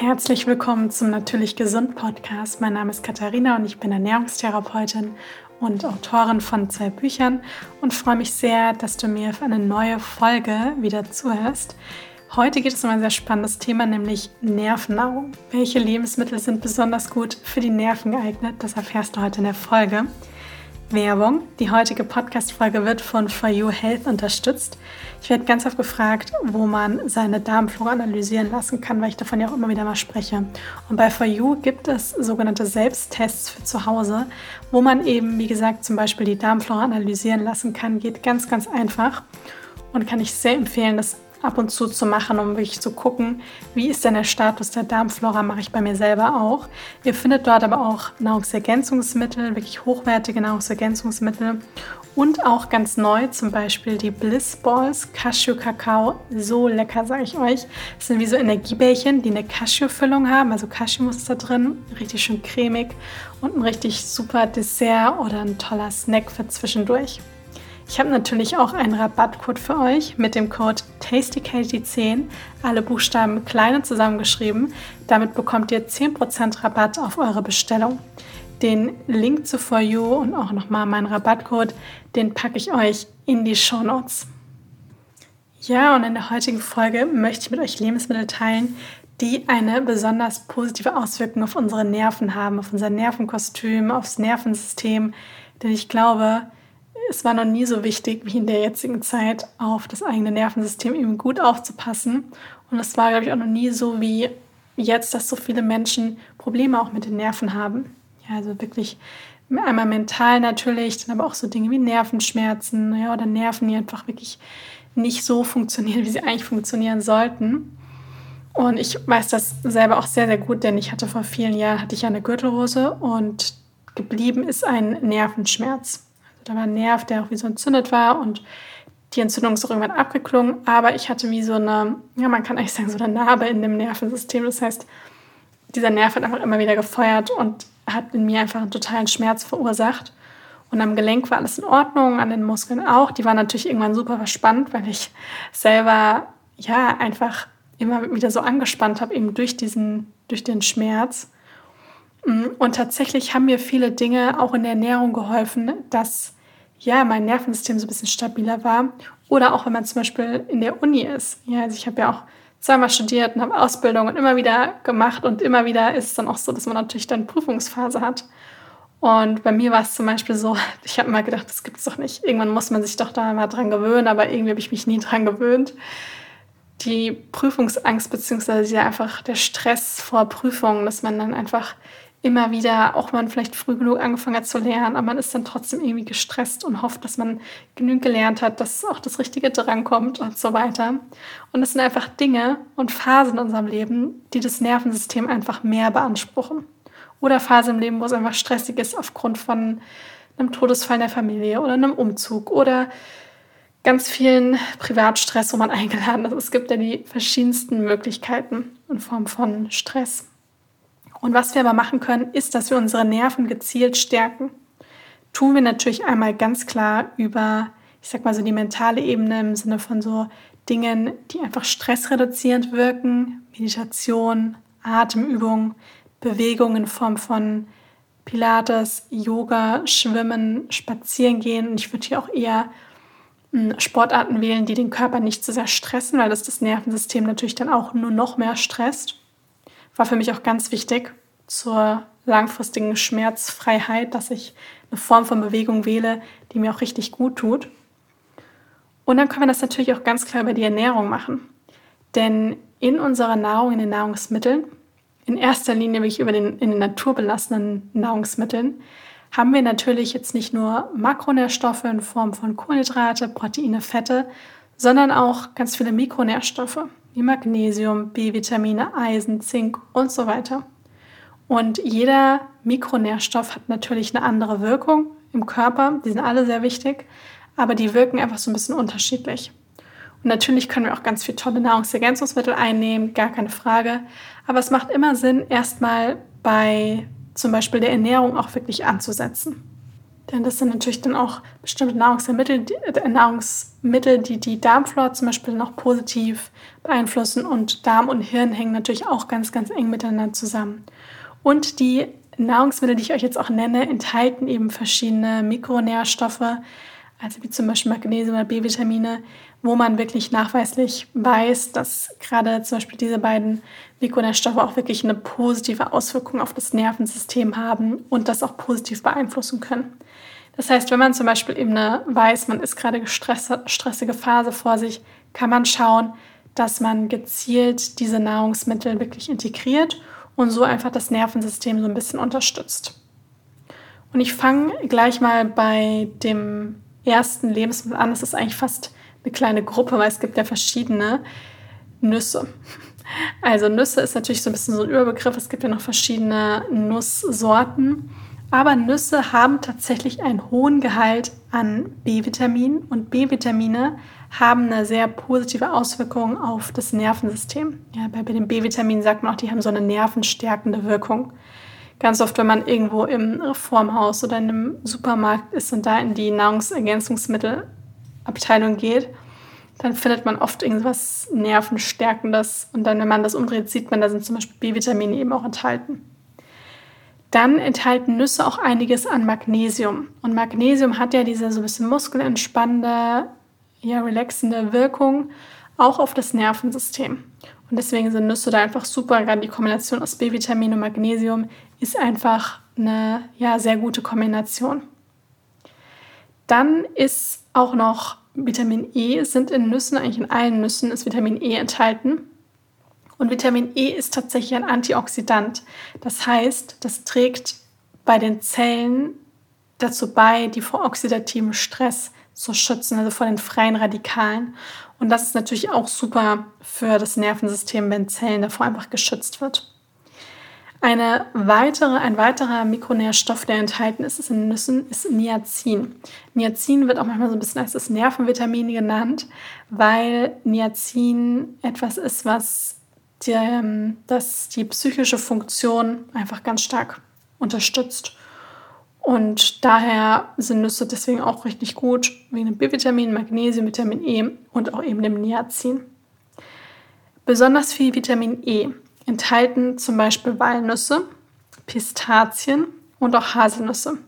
Herzlich willkommen zum Natürlich Gesund Podcast. Mein Name ist Katharina und ich bin Ernährungstherapeutin und Autorin von zwei Büchern und freue mich sehr, dass du mir für eine neue Folge wieder zuhörst. Heute geht es um ein sehr spannendes Thema, nämlich Nervennahrung. Welche Lebensmittel sind besonders gut für die Nerven geeignet? Das erfährst du heute in der Folge. Werbung. Die heutige Podcast-Folge wird von For You Health unterstützt. Ich werde ganz oft gefragt, wo man seine Darmflora analysieren lassen kann, weil ich davon ja auch immer wieder mal spreche. Und bei For You gibt es sogenannte Selbsttests für zu Hause, wo man eben, wie gesagt, zum Beispiel die Darmflora analysieren lassen kann. Geht ganz, ganz einfach und kann ich sehr empfehlen, das ab und zu zu machen, um wirklich zu gucken, wie ist denn der Status der Darmflora, mache ich bei mir selber auch. Ihr findet dort aber auch Nahrungsergänzungsmittel, wirklich hochwertige Nahrungsergänzungsmittel und auch ganz neu zum Beispiel die Bliss Balls Cashew Kakao. So lecker, sage ich euch. Das sind wie so Energiebällchen, die eine Cashew-Füllung haben, also Cashewmus da drin, richtig schön cremig und ein richtig super Dessert oder ein toller Snack für zwischendurch. Ich habe natürlich auch einen Rabattcode für euch mit dem Code TastyKatie10, alle Buchstaben klein und zusammengeschrieben. Damit bekommt ihr 10% Rabatt auf eure Bestellung. Den Link zu For You und auch nochmal meinen Rabattcode, den packe ich euch in die Show Notes. Ja, und in der heutigen Folge möchte ich mit euch Lebensmittel teilen, die eine besonders positive Auswirkung auf unsere Nerven haben, auf unser Nervenkostüm, aufs Nervensystem. Denn ich glaube, es war noch nie so wichtig wie in der jetzigen Zeit, auf das eigene Nervensystem eben gut aufzupassen. Und es war, glaube ich, auch noch nie so wie jetzt, dass so viele Menschen Probleme auch mit den Nerven haben. Ja, also wirklich einmal mental natürlich, dann aber auch so Dinge wie Nervenschmerzen ja, oder Nerven, die einfach wirklich nicht so funktionieren, wie sie eigentlich funktionieren sollten. Und ich weiß das selber auch sehr, sehr gut, denn ich hatte vor vielen Jahren hatte ich eine Gürtelrose und geblieben ist ein Nervenschmerz. Da war ein Nerv, der auch wie so entzündet war und die Entzündung ist auch irgendwann abgeklungen, aber ich hatte wie so eine, ja, man kann eigentlich sagen, so eine Narbe in dem Nervensystem. Das heißt, dieser Nerv hat einfach immer wieder gefeuert und hat in mir einfach einen totalen Schmerz verursacht. Und am Gelenk war alles in Ordnung, an den Muskeln auch. Die waren natürlich irgendwann super verspannt, weil ich selber ja einfach immer wieder so angespannt habe, eben durch diesen, durch den Schmerz. Und tatsächlich haben mir viele Dinge auch in der Ernährung geholfen, dass ja mein Nervensystem so ein bisschen stabiler war. Oder auch wenn man zum Beispiel in der Uni ist. Ja, also ich habe ja auch zweimal studiert und habe Ausbildung und immer wieder gemacht und immer wieder ist es dann auch so, dass man natürlich dann Prüfungsphase hat. Und bei mir war es zum Beispiel so, ich habe immer gedacht, das gibt es doch nicht. Irgendwann muss man sich doch da mal dran gewöhnen, aber irgendwie habe ich mich nie dran gewöhnt. Die Prüfungsangst beziehungsweise einfach der Stress vor Prüfungen, dass man dann einfach immer wieder, auch man vielleicht früh genug angefangen hat zu lernen, aber man ist dann trotzdem irgendwie gestresst und hofft, dass man genügend gelernt hat, dass auch das Richtige drankommt und so weiter. Und das sind einfach Dinge und Phasen in unserem Leben, die das Nervensystem einfach mehr beanspruchen. Oder Phasen im Leben, wo es einfach stressig ist aufgrund von einem Todesfall in der Familie oder einem Umzug oder ganz vielen Privatstress, wo man eingeladen ist. Es gibt ja die verschiedensten Möglichkeiten in Form von Stress. Und was wir aber machen können, ist, dass wir unsere Nerven gezielt stärken. Tun wir natürlich einmal ganz klar über, ich sag mal so die mentale Ebene im Sinne von so Dingen, die einfach stressreduzierend wirken, Meditation, Atemübung, Bewegung in Form von Pilates, Yoga, Schwimmen, Spazieren gehen. Und ich würde hier auch eher hm, Sportarten wählen, die den Körper nicht so sehr stressen, weil das das Nervensystem natürlich dann auch nur noch mehr stresst war für mich auch ganz wichtig zur langfristigen Schmerzfreiheit, dass ich eine Form von Bewegung wähle, die mir auch richtig gut tut. Und dann können wir das natürlich auch ganz klar über die Ernährung machen. Denn in unserer Nahrung, in den Nahrungsmitteln, in erster Linie wirklich über den, in den naturbelassenen Nahrungsmitteln, haben wir natürlich jetzt nicht nur Makronährstoffe in Form von Kohlenhydrate, Proteine, Fette, sondern auch ganz viele Mikronährstoffe wie Magnesium, B-Vitamine, Eisen, Zink und so weiter. Und jeder Mikronährstoff hat natürlich eine andere Wirkung im Körper. Die sind alle sehr wichtig, aber die wirken einfach so ein bisschen unterschiedlich. Und natürlich können wir auch ganz viele tolle Nahrungsergänzungsmittel einnehmen, gar keine Frage. Aber es macht immer Sinn, erstmal bei zum Beispiel der Ernährung auch wirklich anzusetzen. Denn das sind natürlich dann auch bestimmte Nahrungsmittel, die, äh, Nahrungsmittel, die die Darmflora zum Beispiel noch positiv beeinflussen. Und Darm und Hirn hängen natürlich auch ganz, ganz eng miteinander zusammen. Und die Nahrungsmittel, die ich euch jetzt auch nenne, enthalten eben verschiedene Mikronährstoffe, also wie zum Beispiel Magnesium oder B-Vitamine, wo man wirklich nachweislich weiß, dass gerade zum Beispiel diese beiden Mikronährstoffe auch wirklich eine positive Auswirkung auf das Nervensystem haben und das auch positiv beeinflussen können. Das heißt, wenn man zum Beispiel eben weiß, man ist gerade stressige Phase vor sich, kann man schauen, dass man gezielt diese Nahrungsmittel wirklich integriert und so einfach das Nervensystem so ein bisschen unterstützt. Und ich fange gleich mal bei dem ersten Lebensmittel an. Das ist eigentlich fast eine kleine Gruppe, weil es gibt ja verschiedene Nüsse. Also Nüsse ist natürlich so ein bisschen so ein Überbegriff. Es gibt ja noch verschiedene Nusssorten. Aber Nüsse haben tatsächlich einen hohen Gehalt an B-Vitaminen und B-Vitamine haben eine sehr positive Auswirkung auf das Nervensystem. Ja, bei, den B-Vitaminen sagt man auch, die haben so eine nervenstärkende Wirkung. Ganz oft, wenn man irgendwo im Reformhaus oder in einem Supermarkt ist und da in die Nahrungsergänzungsmittelabteilung geht, dann findet man oft irgendwas Nervenstärkendes. Und dann, wenn man das umdreht, sieht man, da sind zum Beispiel B-Vitamine eben auch enthalten. Dann enthalten Nüsse auch einiges an Magnesium. Und Magnesium hat ja diese so ein bisschen muskelentspannende, ja, relaxende Wirkung auch auf das Nervensystem. Und deswegen sind Nüsse da einfach super. Gerade die Kombination aus B-Vitamin und Magnesium ist einfach eine ja, sehr gute Kombination. Dann ist auch noch Vitamin E, sind in Nüssen, eigentlich in allen Nüssen ist Vitamin E enthalten. Und Vitamin E ist tatsächlich ein Antioxidant. Das heißt, das trägt bei den Zellen dazu bei, die vor oxidativem Stress zu schützen, also vor den freien Radikalen. Und das ist natürlich auch super für das Nervensystem, wenn Zellen davor einfach geschützt wird. Eine weitere, ein weiterer Mikronährstoff, der enthalten ist, ist in Nüssen, ist Niacin. Niacin wird auch manchmal so ein bisschen als das Nervenvitamin genannt, weil Niacin etwas ist, was die, ähm, das die psychische Funktion einfach ganz stark unterstützt. Und daher sind Nüsse deswegen auch richtig gut, wegen dem B-Vitamin, Magnesium, Vitamin E und auch eben dem Niacin. Besonders viel Vitamin E enthalten zum Beispiel Walnüsse, Pistazien und auch Haselnüsse.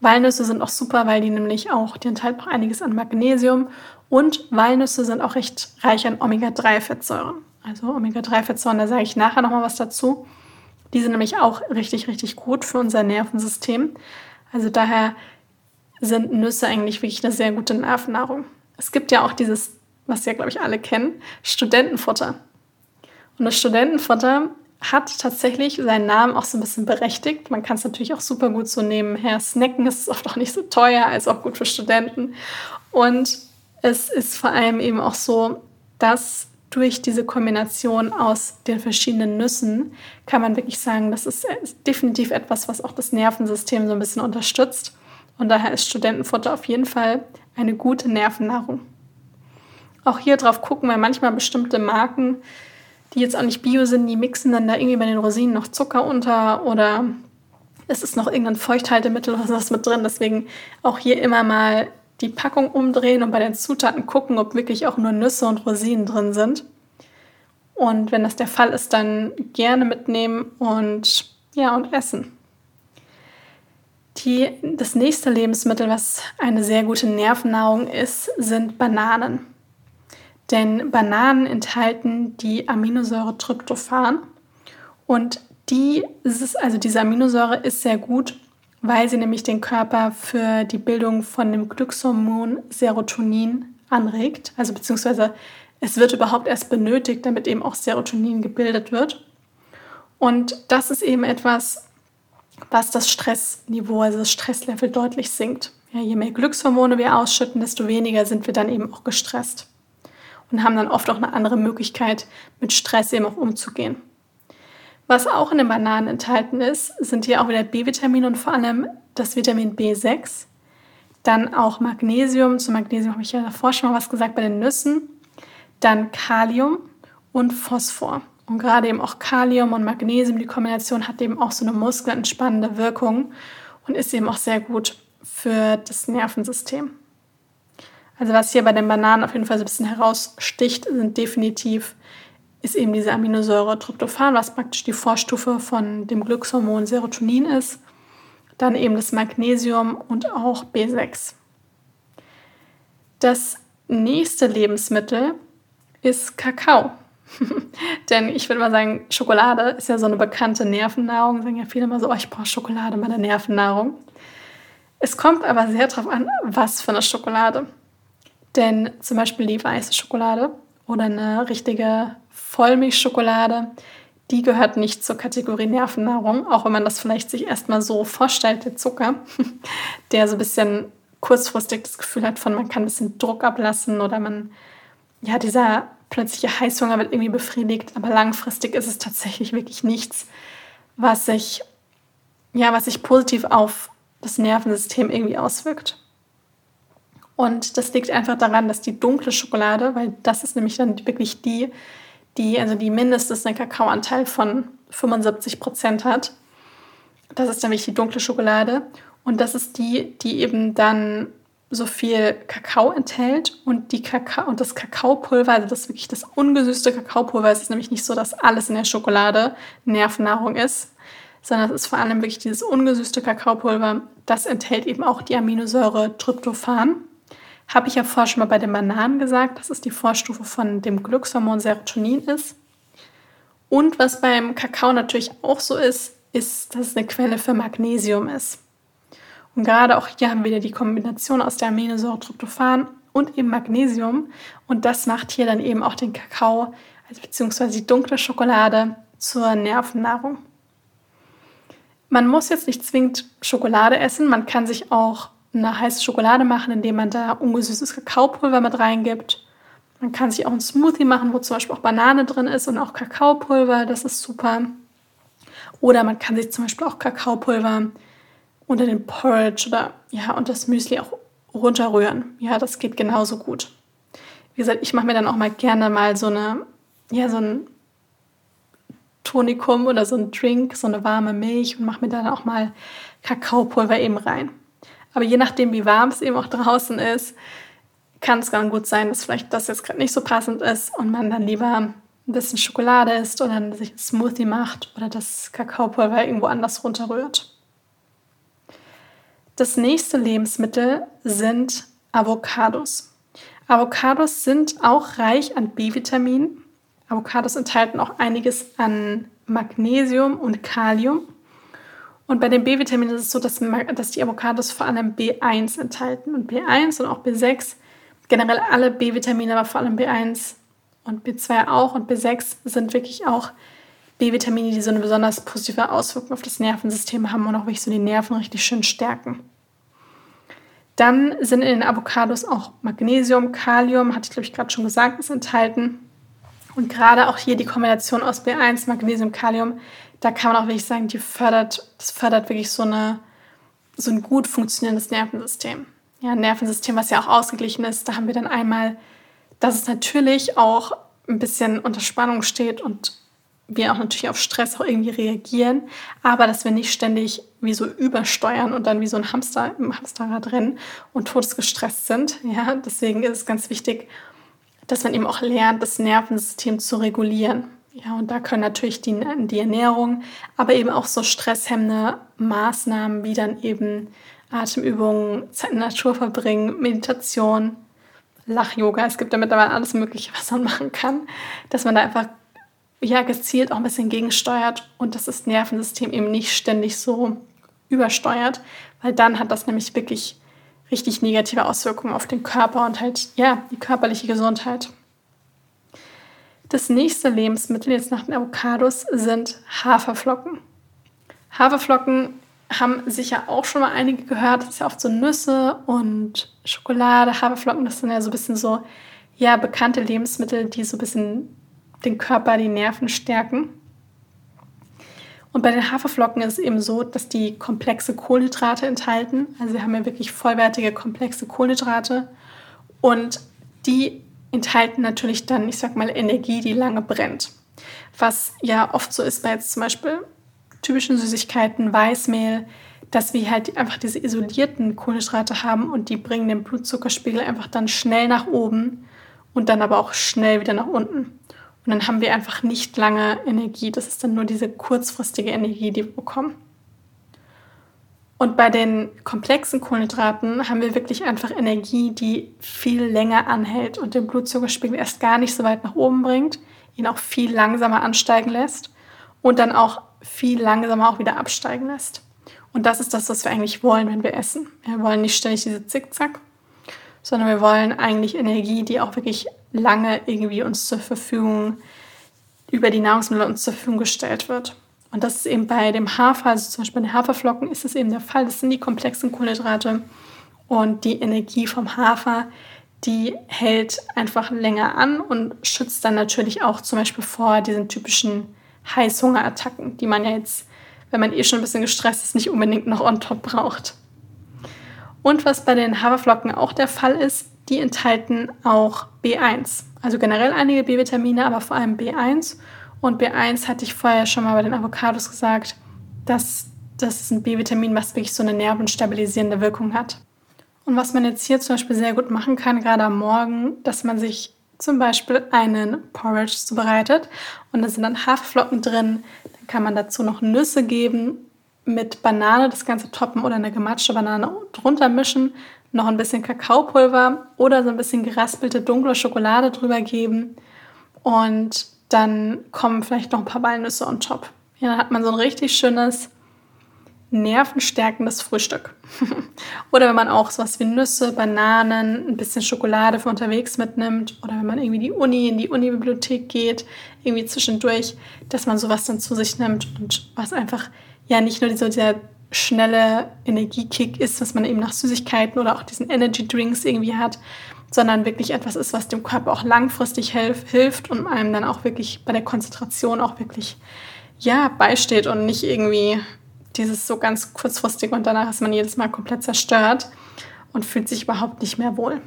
Walnüsse sind auch super, weil die nämlich auch, die enthalten auch einiges an Magnesium und Walnüsse sind auch recht reich an Omega-3-Fettsäuren. Also Omega-3-Fettsäuren, da sage ich nachher nochmal was dazu. Die sind nämlich auch richtig, richtig gut für unser Nervensystem. Also daher sind Nüsse eigentlich wirklich eine sehr gute Nervennahrung. Es gibt ja auch dieses, was ja, glaube ich, alle kennen, Studentenfutter. Und das Studentenfutter hat tatsächlich seinen Namen auch so ein bisschen berechtigt. Man kann es natürlich auch super gut so nebenher snacken. Es ist oft auch nicht so teuer, als auch gut für Studenten. Und es ist vor allem eben auch so, dass durch diese Kombination aus den verschiedenen Nüssen kann man wirklich sagen, das ist definitiv etwas, was auch das Nervensystem so ein bisschen unterstützt. Und daher ist Studentenfutter auf jeden Fall eine gute Nervennahrung. Auch hier drauf gucken, weil manchmal bestimmte Marken, die jetzt auch nicht bio sind, die mixen dann da irgendwie bei den Rosinen noch Zucker unter oder es ist noch irgendein Feuchthaltemittel oder sowas mit drin. Deswegen auch hier immer mal die Packung umdrehen und bei den Zutaten gucken, ob wirklich auch nur Nüsse und Rosinen drin sind. Und wenn das der Fall ist, dann gerne mitnehmen und ja und essen. Die, das nächste Lebensmittel, was eine sehr gute Nervennahrung ist, sind Bananen. Denn Bananen enthalten die Aminosäure Tryptophan und die ist, also diese Aminosäure ist sehr gut weil sie nämlich den Körper für die Bildung von dem Glückshormon Serotonin anregt. Also beziehungsweise es wird überhaupt erst benötigt, damit eben auch Serotonin gebildet wird. Und das ist eben etwas, was das Stressniveau, also das Stresslevel deutlich sinkt. Ja, je mehr Glückshormone wir ausschütten, desto weniger sind wir dann eben auch gestresst und haben dann oft auch eine andere Möglichkeit, mit Stress eben auch umzugehen. Was auch in den Bananen enthalten ist, sind hier auch wieder B-Vitamine und vor allem das Vitamin B6. Dann auch Magnesium. Zu Magnesium habe ich ja davor schon mal was gesagt bei den Nüssen. Dann Kalium und Phosphor. Und gerade eben auch Kalium und Magnesium, die Kombination hat eben auch so eine muskelentspannende Wirkung und ist eben auch sehr gut für das Nervensystem. Also was hier bei den Bananen auf jeden Fall so ein bisschen heraussticht, sind definitiv ist eben diese Aminosäure Tryptophan, was praktisch die Vorstufe von dem Glückshormon Serotonin ist. Dann eben das Magnesium und auch B6. Das nächste Lebensmittel ist Kakao. Denn ich würde mal sagen, Schokolade ist ja so eine bekannte Nervennahrung. Sagen ja viele immer so, oh, ich brauche Schokolade, meine Nervennahrung. Es kommt aber sehr darauf an, was für eine Schokolade. Denn zum Beispiel die weiße Schokolade oder eine richtige Vollmilchschokolade, die gehört nicht zur Kategorie Nervennahrung, auch wenn man das vielleicht sich erstmal so vorstellt, der Zucker, der so ein bisschen kurzfristig das Gefühl hat von, man kann ein bisschen Druck ablassen oder man, ja, dieser plötzliche Heißhunger wird irgendwie befriedigt, aber langfristig ist es tatsächlich wirklich nichts, was sich, ja, was sich positiv auf das Nervensystem irgendwie auswirkt. Und das liegt einfach daran, dass die dunkle Schokolade, weil das ist nämlich dann wirklich die, die, also die mindestens einen Kakaoanteil von 75 Prozent hat. Das ist nämlich die dunkle Schokolade. Und das ist die, die eben dann so viel Kakao enthält und die Kakao und das Kakaopulver, also das wirklich das ungesüßte Kakaopulver, es ist nämlich nicht so, dass alles in der Schokolade Nervennahrung ist, sondern es ist vor allem wirklich dieses ungesüßte Kakaopulver, das enthält eben auch die Aminosäure Tryptophan. Habe ich ja vorher schon mal bei den Bananen gesagt, dass es die Vorstufe von dem Glückshormon Serotonin ist. Und was beim Kakao natürlich auch so ist, ist, dass es eine Quelle für Magnesium ist. Und gerade auch hier haben wir die Kombination aus der Aminosäure Tryptophan und eben Magnesium. Und das macht hier dann eben auch den Kakao, also beziehungsweise die dunkle Schokolade, zur Nervennahrung. Man muss jetzt nicht zwingend Schokolade essen, man kann sich auch eine heiße Schokolade machen, indem man da ungesüßtes Kakaopulver mit reingibt. Man kann sich auch einen Smoothie machen, wo zum Beispiel auch Banane drin ist und auch Kakaopulver, das ist super. Oder man kann sich zum Beispiel auch Kakaopulver unter den Porridge oder ja, und das Müsli auch runterrühren. Ja, das geht genauso gut. Wie gesagt, ich mache mir dann auch mal gerne mal so eine, ja, so ein Tonikum oder so ein Drink, so eine warme Milch und mache mir dann auch mal Kakaopulver eben rein. Aber je nachdem, wie warm es eben auch draußen ist, kann es ganz gut sein, dass vielleicht das jetzt gerade nicht so passend ist und man dann lieber ein bisschen Schokolade isst oder sich ein Smoothie macht oder das Kakaopulver irgendwo anders runterrührt. Das nächste Lebensmittel sind Avocados. Avocados sind auch reich an B-Vitaminen. Avocados enthalten auch einiges an Magnesium und Kalium. Und bei den B-Vitaminen ist es so, dass, dass die Avocados vor allem B1 enthalten. Und B1 und auch B6, generell alle B-Vitamine, aber vor allem B1 und B2 auch und B6 sind wirklich auch B-Vitamine, die so eine besonders positive Auswirkung auf das Nervensystem haben und auch wirklich so die Nerven richtig schön stärken. Dann sind in den Avocados auch Magnesium, Kalium, hatte ich glaube ich gerade schon gesagt, ist enthalten. Und gerade auch hier die Kombination aus B1, Magnesium, Kalium da kann man auch wirklich sagen, die fördert, das fördert wirklich so, eine, so ein gut funktionierendes Nervensystem. Ja, ein Nervensystem, was ja auch ausgeglichen ist. Da haben wir dann einmal, dass es natürlich auch ein bisschen unter Spannung steht und wir auch natürlich auf Stress auch irgendwie reagieren, aber dass wir nicht ständig wie so übersteuern und dann wie so ein Hamster im Hamsterrad rennen und todesgestresst sind. Ja, deswegen ist es ganz wichtig, dass man eben auch lernt, das Nervensystem zu regulieren. Ja, und da können natürlich die, die Ernährung, aber eben auch so stresshemmende Maßnahmen wie dann eben Atemübungen, Zeit in der Natur verbringen, Meditation, Lach-Yoga. Es gibt ja mittlerweile alles Mögliche, was man machen kann, dass man da einfach ja, gezielt auch ein bisschen gegensteuert und dass das Nervensystem eben nicht ständig so übersteuert, weil dann hat das nämlich wirklich richtig negative Auswirkungen auf den Körper und halt, ja, die körperliche Gesundheit. Das nächste Lebensmittel jetzt nach den Avocados sind Haferflocken. Haferflocken haben sicher auch schon mal einige gehört. Das ist ja oft so Nüsse und Schokolade, Haferflocken. Das sind ja so ein bisschen so ja, bekannte Lebensmittel, die so ein bisschen den Körper, die Nerven stärken. Und bei den Haferflocken ist es eben so, dass die komplexe Kohlenhydrate enthalten. Also wir haben ja wirklich vollwertige, komplexe Kohlenhydrate. Und die enthalten natürlich dann, ich sag mal, Energie, die lange brennt. Was ja oft so ist bei jetzt zum Beispiel typischen Süßigkeiten, Weißmehl, dass wir halt einfach diese isolierten Kohlenhydrate haben und die bringen den Blutzuckerspiegel einfach dann schnell nach oben und dann aber auch schnell wieder nach unten. Und dann haben wir einfach nicht lange Energie. Das ist dann nur diese kurzfristige Energie, die wir bekommen. Und bei den komplexen Kohlenhydraten haben wir wirklich einfach Energie, die viel länger anhält und den Blutzuckerspiegel erst gar nicht so weit nach oben bringt, ihn auch viel langsamer ansteigen lässt und dann auch viel langsamer auch wieder absteigen lässt. Und das ist das, was wir eigentlich wollen, wenn wir essen. Wir wollen nicht ständig diese Zickzack, sondern wir wollen eigentlich Energie, die auch wirklich lange irgendwie uns zur Verfügung, über die Nahrungsmittel uns zur Verfügung gestellt wird. Und das ist eben bei dem Hafer, also zum Beispiel bei den Haferflocken, ist es eben der Fall. Das sind die komplexen Kohlenhydrate und die Energie vom Hafer, die hält einfach länger an und schützt dann natürlich auch zum Beispiel vor diesen typischen Heißhungerattacken, die man ja jetzt, wenn man eh schon ein bisschen gestresst ist, nicht unbedingt noch on top braucht. Und was bei den Haferflocken auch der Fall ist, die enthalten auch B1. Also generell einige B-Vitamine, aber vor allem B1. Und B1 hatte ich vorher schon mal bei den Avocados gesagt, dass das ein B-Vitamin, was wirklich so eine nervenstabilisierende Wirkung hat. Und was man jetzt hier zum Beispiel sehr gut machen kann, gerade am Morgen, dass man sich zum Beispiel einen Porridge zubereitet und da sind dann Haferflocken drin. Dann kann man dazu noch Nüsse geben, mit Banane das Ganze toppen oder eine gematschte Banane drunter mischen, noch ein bisschen Kakaopulver oder so ein bisschen geraspelte dunkle Schokolade drüber geben und dann kommen vielleicht noch ein paar Walnüsse on top. Ja, dann hat man so ein richtig schönes nervenstärkendes Frühstück. oder wenn man auch sowas wie Nüsse, Bananen, ein bisschen Schokolade für unterwegs mitnimmt oder wenn man irgendwie die Uni in die Unibibliothek geht, irgendwie zwischendurch, dass man sowas dann zu sich nimmt und was einfach ja nicht nur so dieser schnelle Energiekick ist, was man eben nach Süßigkeiten oder auch diesen Energy Drinks irgendwie hat, sondern wirklich etwas ist, was dem Körper auch langfristig hilf, hilft und einem dann auch wirklich bei der Konzentration auch wirklich ja beisteht und nicht irgendwie dieses so ganz kurzfristig und danach ist man jedes Mal komplett zerstört und fühlt sich überhaupt nicht mehr wohl.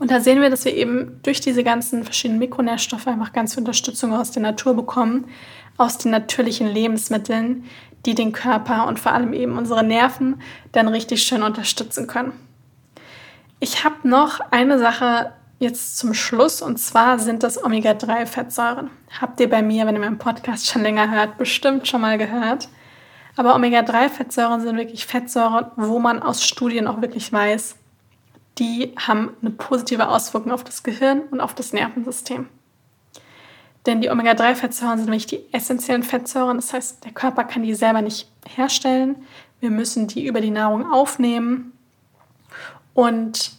Und da sehen wir, dass wir eben durch diese ganzen verschiedenen Mikronährstoffe einfach ganz viel Unterstützung aus der Natur bekommen, aus den natürlichen Lebensmitteln, die den Körper und vor allem eben unsere Nerven dann richtig schön unterstützen können. Ich habe noch eine Sache jetzt zum Schluss und zwar sind das Omega-3-Fettsäuren. Habt ihr bei mir, wenn ihr meinen Podcast schon länger hört, bestimmt schon mal gehört. Aber Omega-3-Fettsäuren sind wirklich Fettsäuren, wo man aus Studien auch wirklich weiß, die haben eine positive Auswirkung auf das Gehirn und auf das Nervensystem. Denn die Omega-3-Fettsäuren sind nämlich die essentiellen Fettsäuren. Das heißt, der Körper kann die selber nicht herstellen. Wir müssen die über die Nahrung aufnehmen. Und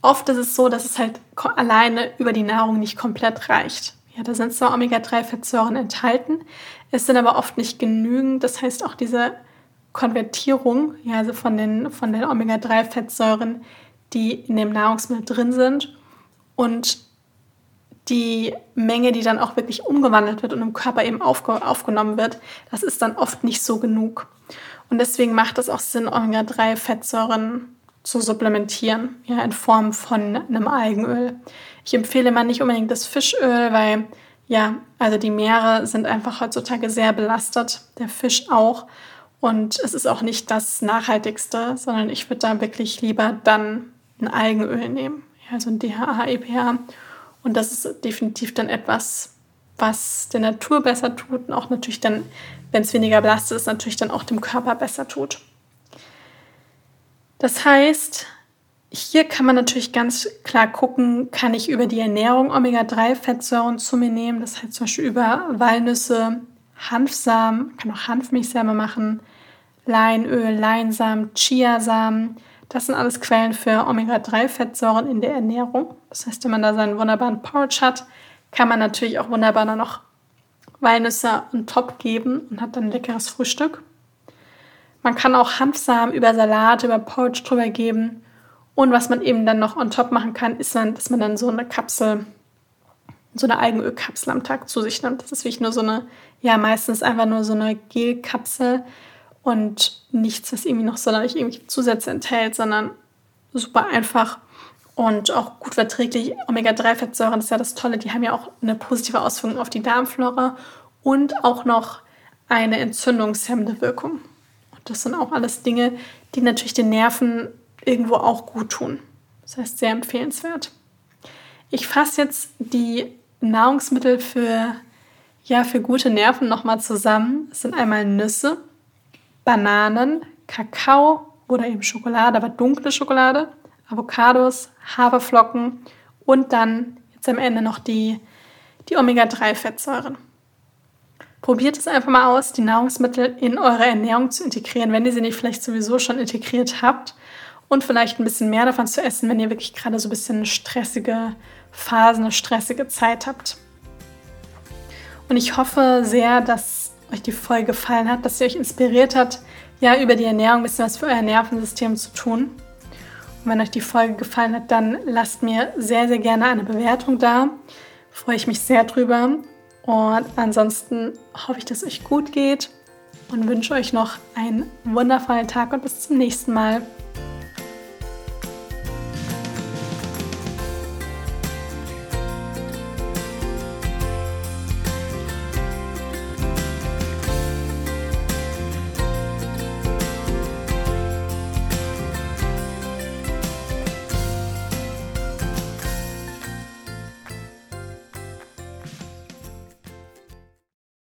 oft ist es so, dass es halt alleine über die Nahrung nicht komplett reicht. Ja, da sind zwar Omega-3-Fettsäuren enthalten, es sind aber oft nicht genügend. Das heißt, auch diese Konvertierung, ja, also von den, von den Omega-3-Fettsäuren, die in dem Nahrungsmittel drin sind und die Menge, die dann auch wirklich umgewandelt wird und im Körper eben aufge aufgenommen wird, das ist dann oft nicht so genug. Und deswegen macht es auch Sinn, Omega-3-Fettsäuren zu supplementieren, ja, in Form von einem Algenöl. Ich empfehle mal nicht unbedingt das Fischöl, weil ja, also die Meere sind einfach heutzutage sehr belastet, der Fisch auch. Und es ist auch nicht das Nachhaltigste, sondern ich würde da wirklich lieber dann ein Algenöl nehmen, ja, also ein DHA, EPA und das ist definitiv dann etwas, was der Natur besser tut und auch natürlich dann, wenn es weniger belastet ist, natürlich dann auch dem Körper besser tut. Das heißt, hier kann man natürlich ganz klar gucken, kann ich über die Ernährung Omega-3-Fettsäuren zu mir nehmen. Das heißt zum Beispiel über Walnüsse, Hanfsamen, kann auch Hanfmilch selber machen, Leinöl, Leinsamen, Chiasamen, das sind alles Quellen für Omega-3-Fettsäuren in der Ernährung. Das heißt, wenn man da seinen wunderbaren Porridge hat, kann man natürlich auch wunderbar noch Walnüsse on top geben und hat dann ein leckeres Frühstück. Man kann auch Hanfsamen über Salate, über Porridge drüber geben. Und was man eben dann noch on top machen kann, ist dann, dass man dann so eine Kapsel, so eine Algenölkapsel am Tag zu sich nimmt. Das ist wirklich nur so eine, ja, meistens einfach nur so eine Gelkapsel, und nichts, was irgendwie noch sonderlich irgendwie Zusätze enthält, sondern super einfach und auch gut verträglich. Omega-3-Fettsäuren ist ja das Tolle, die haben ja auch eine positive Auswirkung auf die Darmflora und auch noch eine entzündungshemmende Wirkung. Das sind auch alles Dinge, die natürlich den Nerven irgendwo auch gut tun. Das heißt, sehr empfehlenswert. Ich fasse jetzt die Nahrungsmittel für, ja, für gute Nerven nochmal zusammen. Es sind einmal Nüsse, Bananen, Kakao oder eben Schokolade, aber dunkle Schokolade, Avocados, Haferflocken und dann jetzt am Ende noch die, die Omega-3-Fettsäuren. Probiert es einfach mal aus, die Nahrungsmittel in eure Ernährung zu integrieren, wenn ihr sie nicht vielleicht sowieso schon integriert habt. Und vielleicht ein bisschen mehr davon zu essen, wenn ihr wirklich gerade so ein bisschen eine stressige Phase, eine stressige Zeit habt. Und ich hoffe sehr, dass euch die Folge gefallen hat, dass sie euch inspiriert hat, ja, über die Ernährung ein bisschen was für euer Nervensystem zu tun. Und wenn euch die Folge gefallen hat, dann lasst mir sehr, sehr gerne eine Bewertung da. Freue ich mich sehr drüber. Und ansonsten hoffe ich, dass es euch gut geht und wünsche euch noch einen wundervollen Tag und bis zum nächsten Mal.